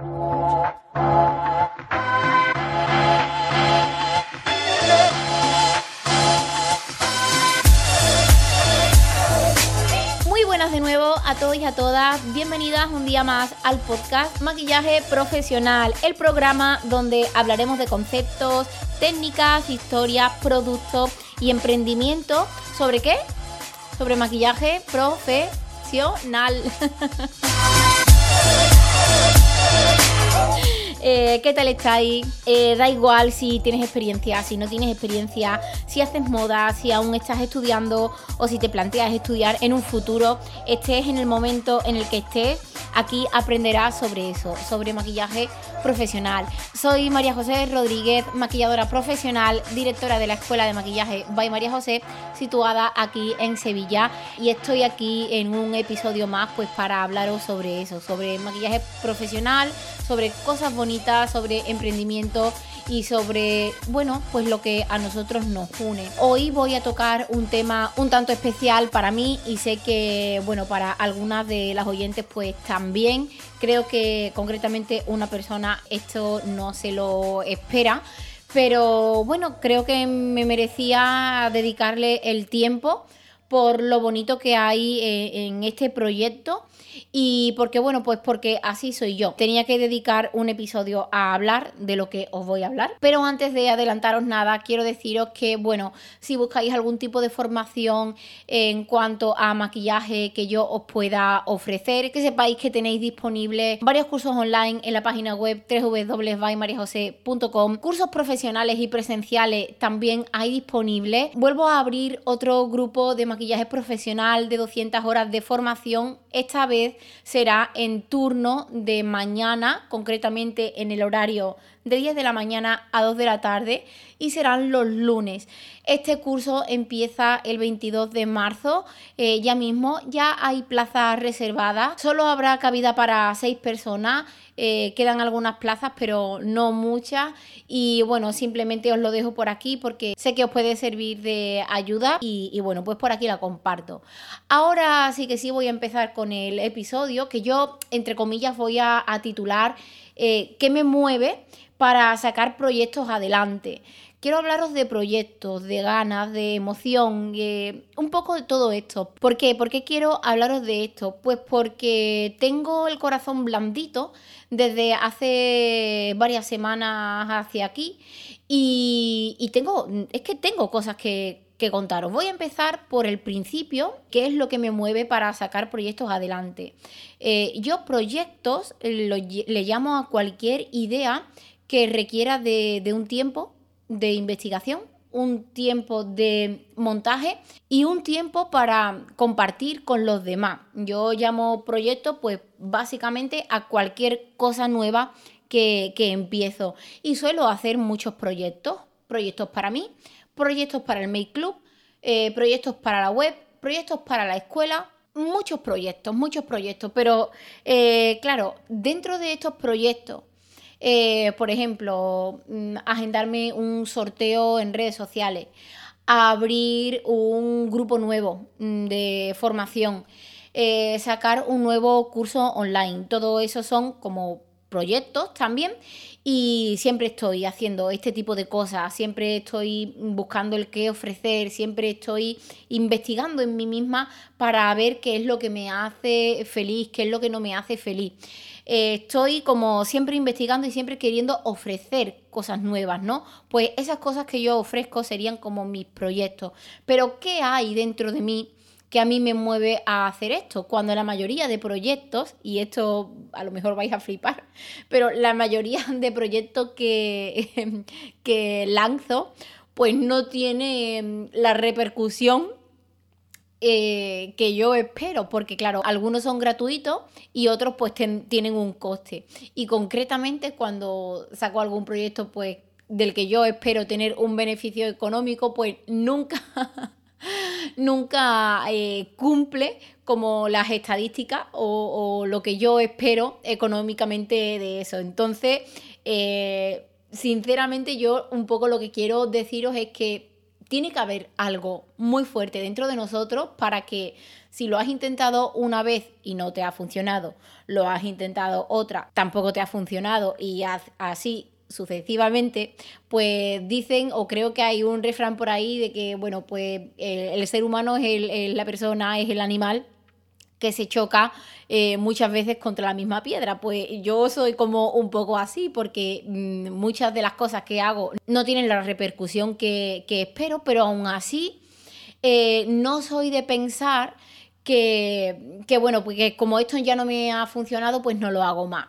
Muy buenas de nuevo a todos y a todas. Bienvenidas un día más al podcast Maquillaje Profesional, el programa donde hablaremos de conceptos, técnicas, historias, productos y emprendimiento. ¿Sobre qué? Sobre maquillaje profesional. Hey. Eh, ¿Qué tal estáis? Eh, da igual si tienes experiencia, si no tienes experiencia, si haces moda, si aún estás estudiando o si te planteas estudiar en un futuro, estés en el momento en el que estés, aquí aprenderás sobre eso, sobre maquillaje profesional. Soy María José Rodríguez, maquilladora profesional, directora de la Escuela de Maquillaje by María José, situada aquí en Sevilla y estoy aquí en un episodio más pues para hablaros sobre eso, sobre maquillaje profesional, sobre cosas bonitas, sobre emprendimiento y sobre, bueno, pues lo que a nosotros nos une. Hoy voy a tocar un tema un tanto especial para mí y sé que, bueno, para algunas de las oyentes pues también. Creo que concretamente una persona esto no se lo espera. Pero bueno, creo que me merecía dedicarle el tiempo por lo bonito que hay eh, en este proyecto y porque, bueno, pues porque así soy yo. Tenía que dedicar un episodio a hablar de lo que os voy a hablar. Pero antes de adelantaros nada, quiero deciros que, bueno, si buscáis algún tipo de formación en cuanto a maquillaje que yo os pueda ofrecer, que sepáis que tenéis disponibles varios cursos online en la página web www.mariajose.com, cursos profesionales y presenciales también hay disponibles. Vuelvo a abrir otro grupo de maquillaje profesional de 200 horas de formación, esta vez será en turno de mañana, concretamente en el horario de 10 de la mañana a 2 de la tarde y serán los lunes. Este curso empieza el 22 de marzo, eh, ya mismo, ya hay plazas reservadas, solo habrá cabida para 6 personas, eh, quedan algunas plazas pero no muchas y bueno, simplemente os lo dejo por aquí porque sé que os puede servir de ayuda y, bueno, pues por aquí la comparto. Ahora sí que sí voy a empezar con el episodio que yo, entre comillas, voy a titular eh, ¿Qué me mueve para sacar proyectos adelante? Quiero hablaros de proyectos, de ganas, de emoción, un poco de todo esto. ¿Por qué? ¿Por qué quiero hablaros de esto? Pues porque tengo el corazón blandito desde hace varias semanas hacia aquí y, y tengo, es que tengo cosas que, que contaros. Voy a empezar por el principio, que es lo que me mueve para sacar proyectos adelante. Eh, yo proyectos le llamo a cualquier idea que requiera de, de un tiempo de investigación, un tiempo de montaje y un tiempo para compartir con los demás. Yo llamo proyecto pues básicamente a cualquier cosa nueva que, que empiezo y suelo hacer muchos proyectos, proyectos para mí, proyectos para el Make Club, eh, proyectos para la web, proyectos para la escuela, muchos proyectos, muchos proyectos, pero eh, claro, dentro de estos proyectos, eh, por ejemplo, mm, agendarme un sorteo en redes sociales, abrir un grupo nuevo mm, de formación, sacar un nuevo curso online, todo eso son como proyectos también y siempre estoy haciendo este tipo de cosas, siempre estoy buscando el qué ofrecer, siempre estoy investigando en mí misma para ver qué es lo que me hace feliz, qué es lo que no me hace feliz. Eh, estoy como siempre investigando y siempre queriendo ofrecer cosas nuevas, ¿no? Pues esas cosas que yo ofrezco serían como mis proyectos. Pero ¿qué hay dentro de mí? Que a mí me mueve a hacer esto, cuando la mayoría de proyectos, y esto a lo mejor vais a flipar, pero la mayoría de proyectos que, que lanzo, pues no tiene mm, la repercusión eh, que yo espero, porque claro, algunos son gratuitos y otros pues tienen un coste. Y concretamente cuando saco algún proyecto pues del que yo espero tener un beneficio económico, pues nunca nunca eh, cumple como las estadísticas o, lo que yo espero económicamente de eso. Entonces, eh, sinceramente yo un poco lo que quiero deciros es que tiene que haber algo muy fuerte dentro de nosotros para que si lo has intentado una vez y no te ha funcionado, lo has intentado otra, tampoco te ha funcionado y así sucesivamente, pues dicen, o creo que hay un refrán por ahí de que, bueno, pues el, ser humano es la persona, es el animal que se choca eh, muchas veces contra la misma piedra. Pues yo soy como un poco así porque mm, muchas de las cosas que hago no tienen la repercusión que, espero, pero aún así eh, no soy de pensar que, que, bueno, porque como esto ya no me ha funcionado, pues no lo hago más.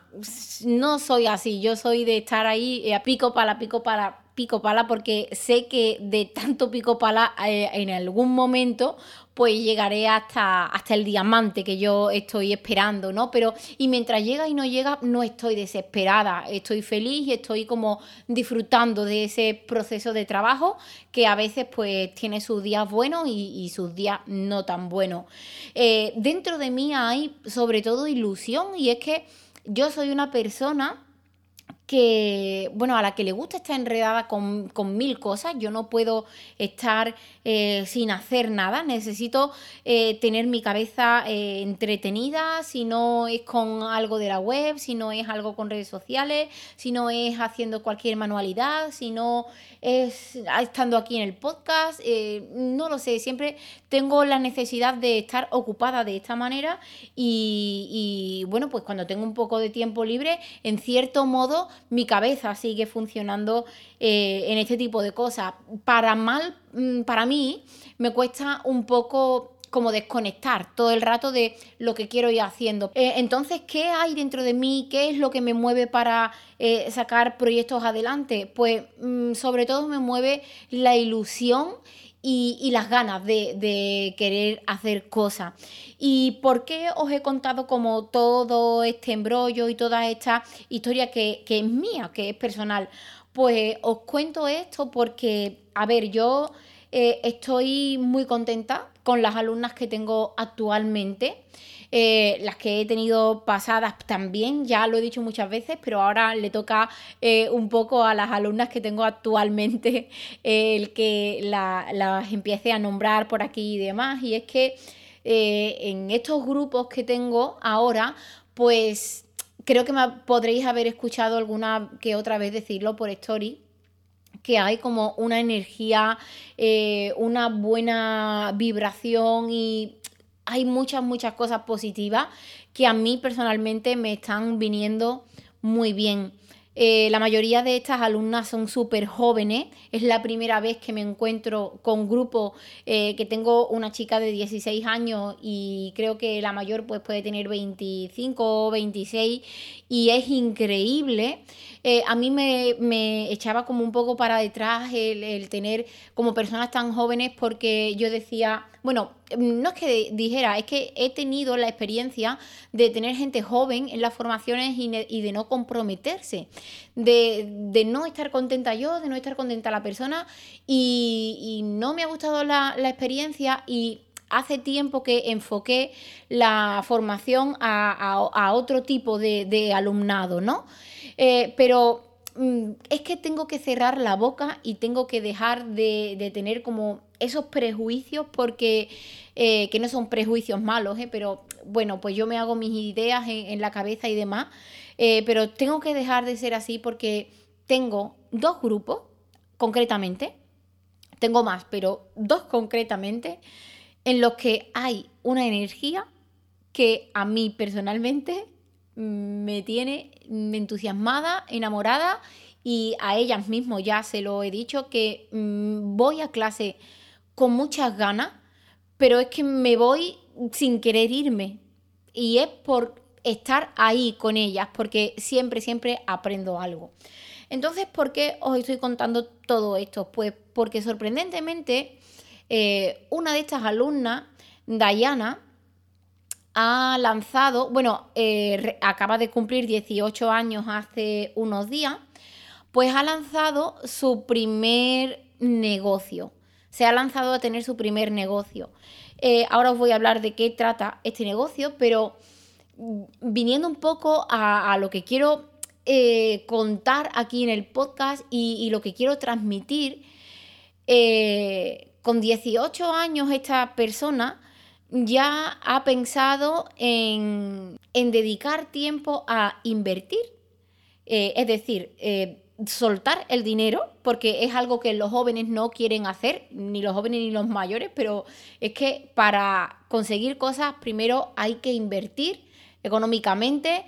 No soy así, yo soy de estar ahí eh, a pico para pico para pico pala porque sé que de tanto pico pala eh, en algún momento pues llegaré hasta, hasta el diamante que yo estoy esperando, ¿no? Pero y mientras llega y no llega no estoy desesperada, estoy feliz y estoy como disfrutando de ese proceso de trabajo que a veces pues tiene sus días buenos y, sus días no tan buenos. Eh, dentro de mí hay sobre todo ilusión y es que yo soy una persona que, bueno, a la que le gusta estar enredada con, mil cosas. Yo no puedo estar eh, sin hacer nada. Necesito eh, tener mi cabeza eh, entretenida, si no es con algo de la web, si no es algo con redes sociales, si no es haciendo cualquier manualidad, si no es estando aquí en el podcast. no lo sé, siempre tengo la necesidad de estar ocupada de esta manera y bueno, pues cuando tengo un poco de tiempo libre, en cierto modo, mi cabeza sigue funcionando eh, en este tipo de cosas. Para mal, mm, para mí, me cuesta un poco como desconectar todo el rato de lo que quiero ir haciendo. Eh, entonces, ¿qué hay dentro de mí? ¿Qué es lo que me mueve para eh, sacar proyectos adelante? Pues mm, sobre todo me mueve la ilusión y, las ganas de, querer hacer cosas. ¿Y por qué os he contado como todo este embrollo y toda esta historia que, es mía, que es personal? Pues os cuento esto porque, a ver, yo eh, estoy muy contenta con las alumnas que tengo actualmente. Eh, las que he tenido pasadas también, ya lo he dicho muchas veces, pero ahora le toca eh, un poco a las alumnas que tengo actualmente eh, el que las empiece a nombrar por aquí y demás. Y es que en estos grupos que tengo ahora, pues creo que me podréis haber escuchado alguna que otra vez decirlo por story que hay como una energía, una buena vibración y hay muchas, muchas cosas positivas que a mí personalmente me están viniendo muy bien. Eh, la mayoría de estas alumnas son súper jóvenes. Es la primera vez que me encuentro con grupos eh, que tengo una chica de 16 años y creo que la mayor pues, puede tener 25 o 26 y es increíble. Eh, a mí me, echaba como un poco para detrás el tener como personas tan jóvenes porque yo decía, bueno, no es que dijera, es que he tenido la experiencia de tener gente joven en las formaciones y, de no comprometerse, de, no estar contenta yo, de no estar contenta la persona y, no me ha gustado la, experiencia y hace tiempo que enfoqué la formación a, otro tipo de, alumnado, ¿no? Eh, pero es que tengo que cerrar la boca y tengo que dejar de tener como esos prejuicios porque, eh, que no son prejuicios malos, eh, pero bueno, pues yo me hago mis ideas en, la cabeza y demás, eh, pero tengo que dejar de ser así porque tengo dos grupos, concretamente, tengo más, pero dos concretamente, en los que hay una energía que a mí personalmente me tiene entusiasmada, enamorada y a ellas mismas ya se lo he dicho que mm, voy a clase con muchas ganas, pero es que me voy sin querer irme. Y es por estar ahí con ellas, porque siempre, siempre aprendo algo. Entonces, ¿por qué os estoy contando todo esto? Pues porque sorprendentemente eh, una de estas alumnas, Dayana, ha lanzado, bueno, eh, acaba de cumplir 18 años hace unos días, pues ha lanzado su primer negocio se ha lanzado a tener su primer negocio. Eh, ahora os voy a hablar de qué trata este negocio, pero mm, viniendo un poco a, lo que quiero eh, contar aquí en el podcast y, lo que quiero transmitir, con 18 años esta persona ya ha pensado en, dedicar tiempo a invertir. Eh, es decir, eh, soltar el dinero, porque es algo que los jóvenes no quieren hacer, ni los jóvenes ni los mayores, pero es que para conseguir cosas primero hay que invertir económicamente,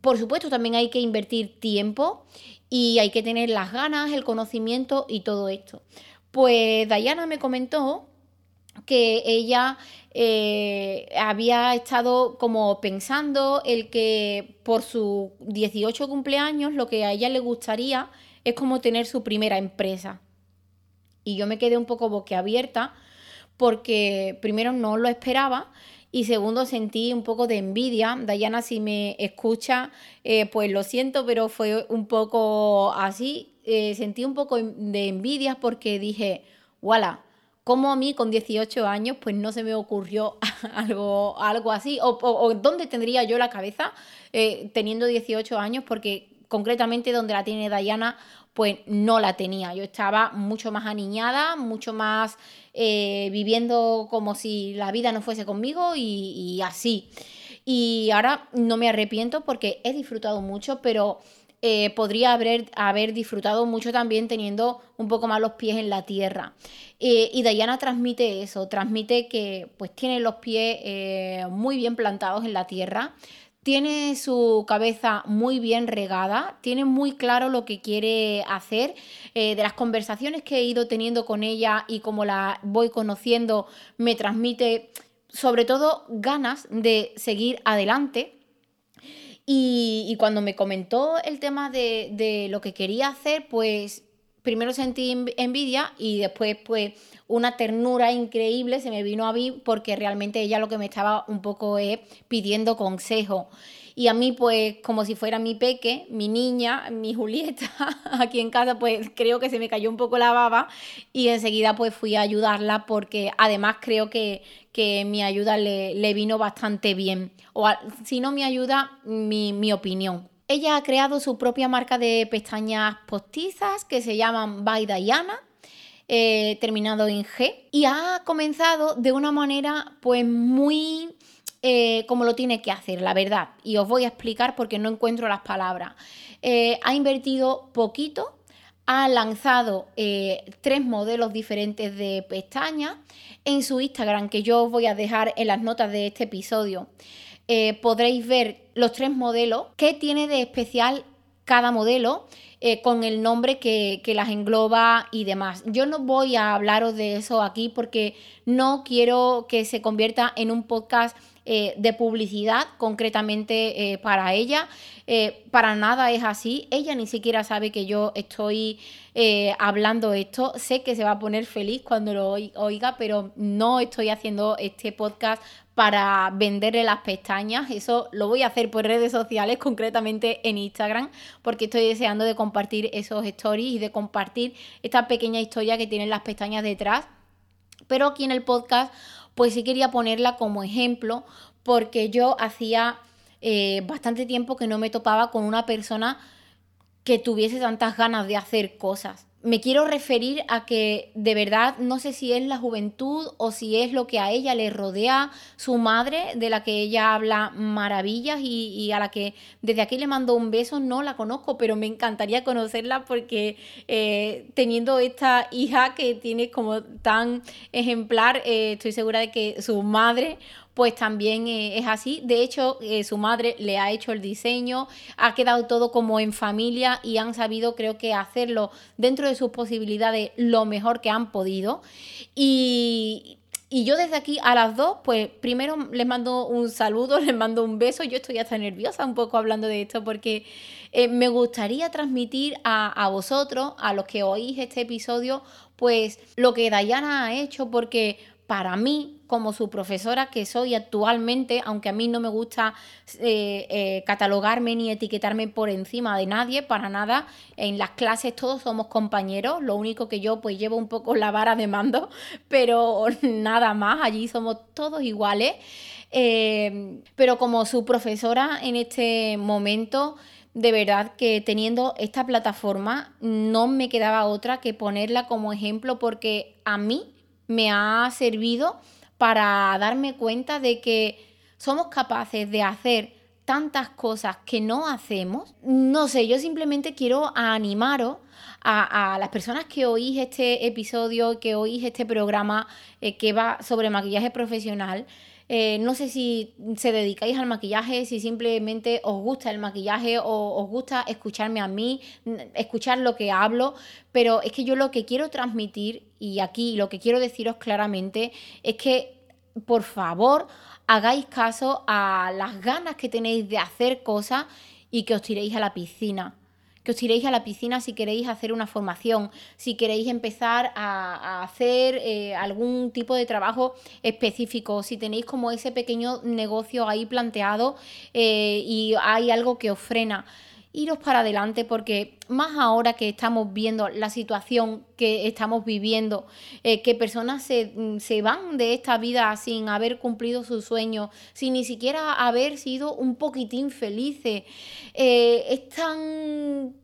por supuesto también hay que invertir tiempo y hay que tener las ganas, el conocimiento y todo esto. Pues Dayana me comentó que ella eh, había estado como pensando el que por sus 18 cumpleaños lo que a ella le gustaría es como tener su primera empresa. Y yo me quedé un poco boquiabierta porque primero no lo esperaba y segundo sentí un poco de envidia. Dayana, si me escucha, eh, pues lo siento, pero fue un poco así. Eh, sentí un poco de envidia porque dije, voilà, como a mí con 18 años pues no se me ocurrió algo, algo así, o, dónde tendría yo la cabeza eh, teniendo 18 años, porque concretamente donde la tiene Dayana pues no la tenía. Yo estaba mucho más aniñada, mucho más eh, viviendo como si la vida no fuese conmigo y así. Y ahora no me arrepiento porque he disfrutado mucho, pero eh, podría haber, haber, disfrutado mucho también teniendo un poco más los pies en la tierra. Eh, y Dayana transmite eso, transmite que pues tiene los pies eh, muy bien plantados en la tierra, tiene su cabeza muy bien regada, tiene muy claro lo que quiere hacer. de las conversaciones que he ido teniendo con ella y como la voy conociendo, me transmite sobre todo ganas de seguir adelante y, cuando me comentó el tema de, lo que quería hacer, pues primero sentí envidia y después pues una ternura increíble se me vino a mí porque realmente ella lo que me estaba un poco es pidiendo consejo. Y a mí, pues, como si fuera mi peque, mi niña, mi Julieta, aquí en casa, pues creo que se me cayó un poco la baba y enseguida pues fui a ayudarla porque además creo que, mi ayuda le, vino bastante bien. O si no mi ayuda, mi, opinión. Ella ha creado su propia marca de pestañas postizas que se llaman By Diana. Eh, terminado en G y ha comenzado de una manera pues muy eh, como lo tiene que hacer, la verdad. Y os voy a explicar porque no encuentro las palabras. Eh, ha invertido poquito, ha lanzado eh, tres modelos diferentes de pestañas en su Instagram, que yo os voy a dejar en las notas de este episodio. Podréis ver los tres modelos, qué tiene de especial cada modelo. con el nombre que, que, las engloba y demás. Yo no voy a hablaros de eso aquí porque no quiero que se convierta en un podcast eh, de publicidad concretamente eh, para ella. Eh, para nada es así. Ella ni siquiera sabe que yo estoy hablando esto. Sé que se va a poner feliz cuando lo oiga, pero no estoy haciendo este podcast para venderle las pestañas. Eso lo voy a hacer por redes sociales, concretamente en Instagram, porque estoy deseando de compartir esos stories y de compartir esta pequeña historia que tienen las pestañas detrás. Pero aquí en el podcast pues sí quería ponerla como ejemplo porque yo hacía eh, bastante tiempo que no me topaba con una persona que tuviese tantas ganas de hacer cosas me quiero referir a que de verdad no sé si es la juventud o si es lo que a ella le rodea su madre, de la que ella habla maravillas y, a la que desde aquí le mando un beso, no la conozco, pero me encantaría conocerla porque eh, teniendo esta hija que tiene como tan ejemplar, eh, estoy segura de que su madre pues también eh, es así. De hecho, eh, su madre le ha hecho el diseño, ha quedado todo como en familia y han sabido, creo que, hacerlo dentro de sus posibilidades lo mejor que han podido. Y, yo desde aquí a las dos, pues primero les mando un saludo, les mando un beso. Yo estoy hasta nerviosa un poco hablando de esto porque eh, me gustaría transmitir a, a, vosotros, a los que oís este episodio, pues lo que Dayana ha hecho porque para mí, como su profesora que soy actualmente, aunque a mí no me gusta eh, eh, catalogarme ni etiquetarme por encima de nadie, para nada, en las clases todos somos compañeros, lo único que yo pues llevo un poco la vara de mando, pero nada más, allí somos todos iguales. Eh, pero como su profesora en este momento, de verdad que teniendo esta plataforma no me quedaba otra que ponerla como ejemplo porque a mí me ha servido para darme cuenta de que somos capaces de hacer tantas cosas que no hacemos. No sé, yo simplemente quiero animaros a, las personas que oís este episodio, que oís este programa eh, que va sobre maquillaje profesional. Eh, no sé si se dedicáis al maquillaje, si simplemente os gusta el maquillaje o os gusta escucharme a mí, escuchar lo que hablo, pero es que yo lo que quiero transmitir y aquí lo que quiero deciros claramente es que, por favor, hagáis caso a las ganas que tenéis de hacer cosas y que os tiréis a la piscina que os tiréis a la piscina si queréis hacer una formación, si queréis empezar a, hacer eh, algún tipo de trabajo específico, si tenéis como ese pequeño negocio ahí planteado eh, y hay algo que os frena iros para adelante porque más ahora que estamos viendo la situación que estamos viviendo, eh, que personas se, se, van de esta vida sin haber cumplido sus sueños, sin ni siquiera haber sido un poquitín felices, eh, es, tan,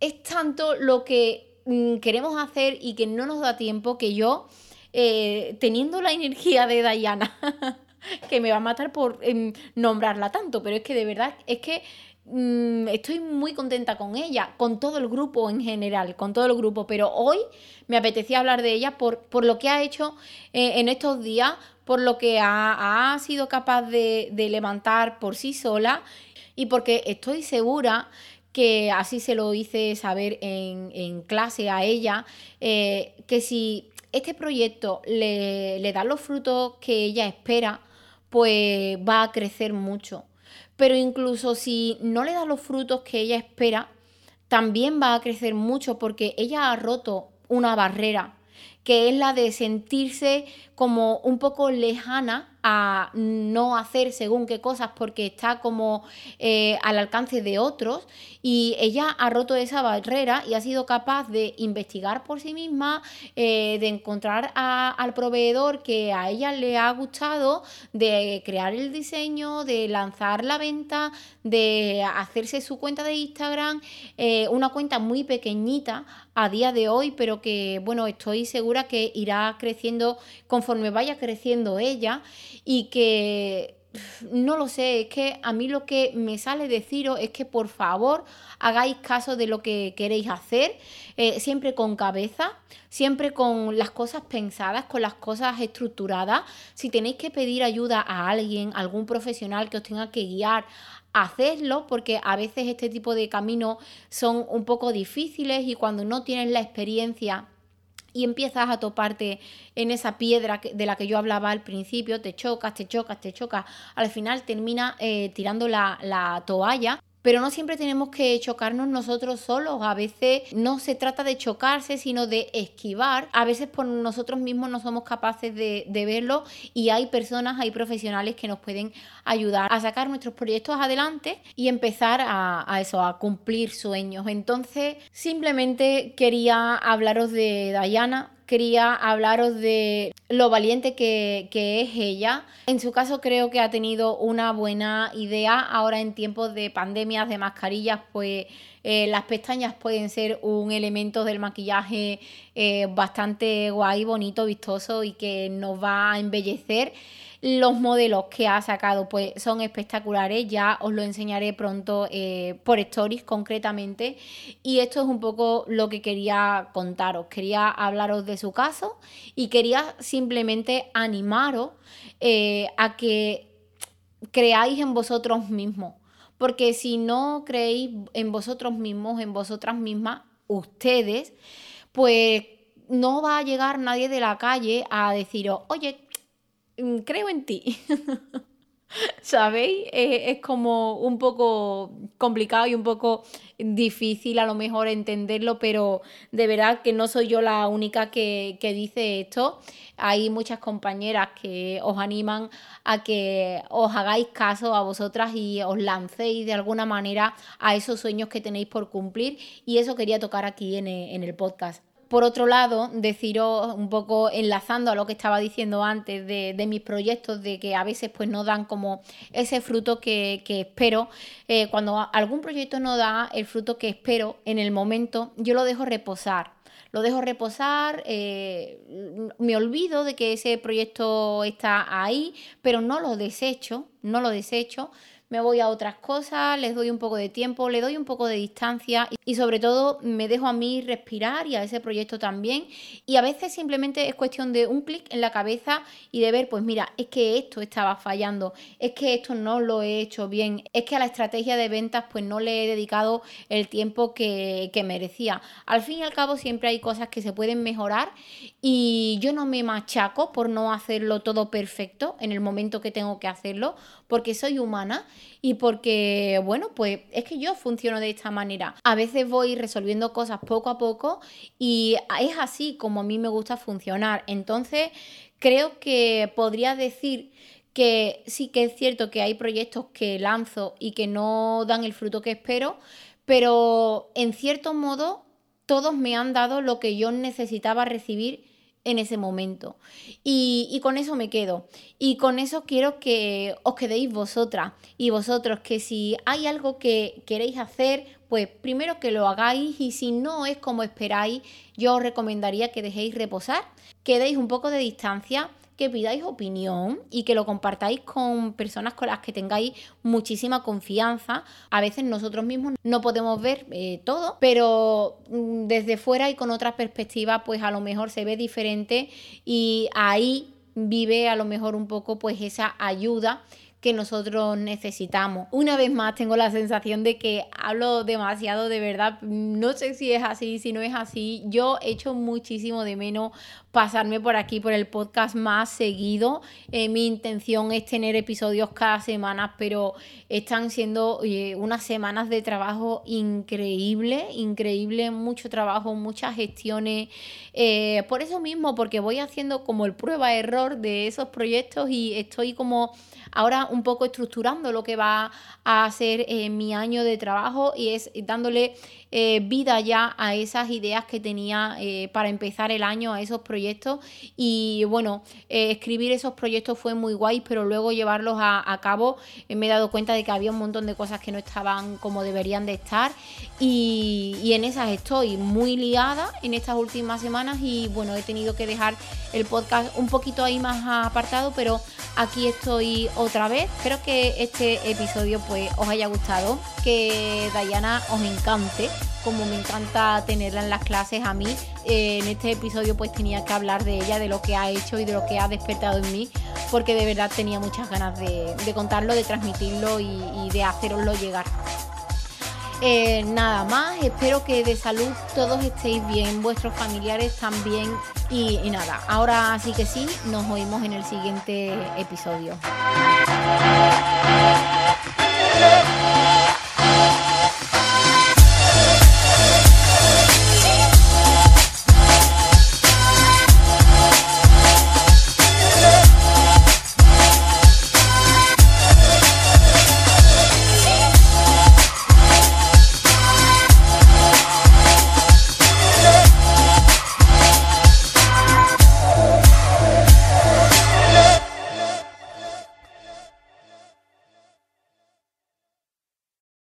es tanto lo que mm, queremos hacer y que no nos da tiempo que yo, eh, teniendo la energía de Diana, que me va a matar por em, nombrarla tanto, pero es que de verdad es que Mm, estoy muy contenta con ella, con todo el grupo en general, con todo el grupo, pero hoy me apetecía hablar de ella por, por lo que ha hecho eh, en estos días, por lo que ha, sido capaz de, levantar por sí sola y porque estoy segura que así se lo hice saber en, clase a ella, eh, que si este proyecto le, le da los frutos que ella espera, pues va a crecer mucho pero incluso si no le da los frutos que ella espera, también va a crecer mucho porque ella ha roto una barrera, que es la de sentirse como un poco lejana a no hacer según qué cosas porque está como eh, al alcance de otros y ella ha roto esa barrera y ha sido capaz de investigar por sí misma, eh, de encontrar al proveedor que a ella le ha gustado, de crear el diseño, de lanzar la venta, de hacerse su cuenta de Instagram, eh, una cuenta muy pequeñita a día de hoy, pero que bueno, estoy segura que irá creciendo conforme vaya creciendo ella y que no lo sé, es que a mí lo que me sale deciros es que por favor hagáis caso de lo que queréis hacer, eh, siempre con cabeza, siempre con las cosas pensadas, con las cosas estructuradas. Si tenéis que pedir ayuda a alguien, algún profesional que os tenga que guiar, hacedlo porque a veces este tipo de caminos son un poco difíciles y cuando no tienes la experiencia y empiezas a toparte en esa piedra de la que yo hablaba al principio, te chocas, te chocas, te chocas, al final termina eh, tirando la, la toalla pero no siempre tenemos que chocarnos nosotros solos. A veces no se trata de chocarse, sino de esquivar. A veces por nosotros mismos no somos capaces de, verlo y hay personas, hay profesionales que nos pueden ayudar a sacar nuestros proyectos adelante y empezar a, a eso, a cumplir sueños. Entonces, simplemente quería hablaros de Dayana, quería hablaros de lo valiente que, es ella. En su caso creo que ha tenido una buena idea. Ahora en tiempos de pandemias, de mascarillas, pues eh, las pestañas pueden ser un elemento del maquillaje eh, bastante guay, bonito, vistoso y que nos va a embellecer. Los modelos que ha sacado pues son espectaculares, ya os lo enseñaré pronto eh, por stories concretamente. Y esto es un poco lo que quería contaros. Quería hablaros de su caso y quería simplemente animaros a que creáis en vosotros mismos. Porque si no creéis en vosotros mismos, en vosotras mismas, ustedes, pues no va a llegar nadie de la calle a deciros, oye, Mm, creo en ti. ¿Sabéis? es como un poco complicado y un poco difícil a lo mejor entenderlo, pero de verdad que no soy yo la única que, que, dice esto. Hay muchas compañeras que os animan a que os hagáis caso a vosotras y os lancéis de alguna manera a esos sueños que tenéis por cumplir y eso quería tocar aquí en en el podcast por otro lado, deciros un poco enlazando a lo que estaba diciendo antes de, mis proyectos, de que a veces pues no dan como ese fruto que, espero. Eh, cuando algún proyecto no da el fruto que espero en el momento, yo lo dejo reposar lo dejo reposar, eh, me olvido de que ese proyecto está ahí, pero no lo desecho, no lo desecho, me voy a otras cosas, les doy un poco de tiempo, le doy un poco de distancia y sobre todo me dejo a mí respirar y a ese proyecto también. Y a veces simplemente es cuestión de un clic en la cabeza y de ver, pues mira, es que esto estaba fallando, es que esto no lo he hecho bien, es que a la estrategia de ventas pues no le he dedicado el tiempo que, que merecía. Al fin y al cabo siempre hay cosas que se pueden mejorar y yo no me machaco por no hacerlo todo perfecto en el momento que tengo que hacerlo, porque soy humana y porque, bueno, pues es que yo funciono de esta manera. A veces voy resolviendo cosas poco a poco y es así como a mí me gusta funcionar. Entonces, creo que podría decir que sí que es cierto que hay proyectos que lanzo y que no dan el fruto que espero, pero en cierto modo todos me han dado lo que yo necesitaba recibir en ese momento. Y, con eso me quedo. Y con eso quiero que os quedéis vosotras y vosotros, que si hay algo que queréis hacer, pues primero que lo hagáis y si no es como esperáis, yo os recomendaría que dejéis reposar, que deis un poco de distancia que pidáis opinión y que lo compartáis con personas con las que tengáis muchísima confianza. A veces nosotros mismos no podemos ver eh, todo, pero mm, desde fuera y con otra perspectiva, pues a lo mejor se ve diferente y ahí vive a lo mejor un poco pues esa ayuda que nosotros necesitamos. Una vez más tengo la sensación de que hablo demasiado de verdad. No sé si es así, si no es así. Yo echo muchísimo de menos pasarme por aquí por el podcast más seguido. Eh, mi intención es tener episodios cada semana, pero están siendo unas semanas de trabajo increíble, increíble, mucho trabajo, muchas gestiones. Eh, por eso mismo, porque voy haciendo como el prueba-error de esos proyectos y estoy como ahora un poco estructurando lo que va a ser eh, mi año de trabajo y es dándole eh, vida ya a esas ideas que tenía eh, para empezar el año, a esos proyectos. Y bueno, escribir esos proyectos fue muy guay, pero luego llevarlos a, cabo me he dado cuenta de que había un montón de cosas que no estaban como deberían de estar. Y, y en esas estoy muy liada en estas últimas semanas y bueno, he tenido que dejar el podcast un poquito ahí más apartado, pero aquí estoy otra vez. Espero que este episodio pues os haya gustado, que Dayana os encante, como me encanta tenerla en las clases a mí. Eh, en este episodio pues tenía que hablar de ella, de lo que ha hecho y de lo que ha despertado en mí, porque de verdad tenía muchas ganas de, contarlo, de transmitirlo y, de haceroslo llegar. Eh, nada más, espero que de salud todos estéis bien, vuestros familiares también. Y, y nada, ahora sí que sí, nos oímos en el siguiente episodio.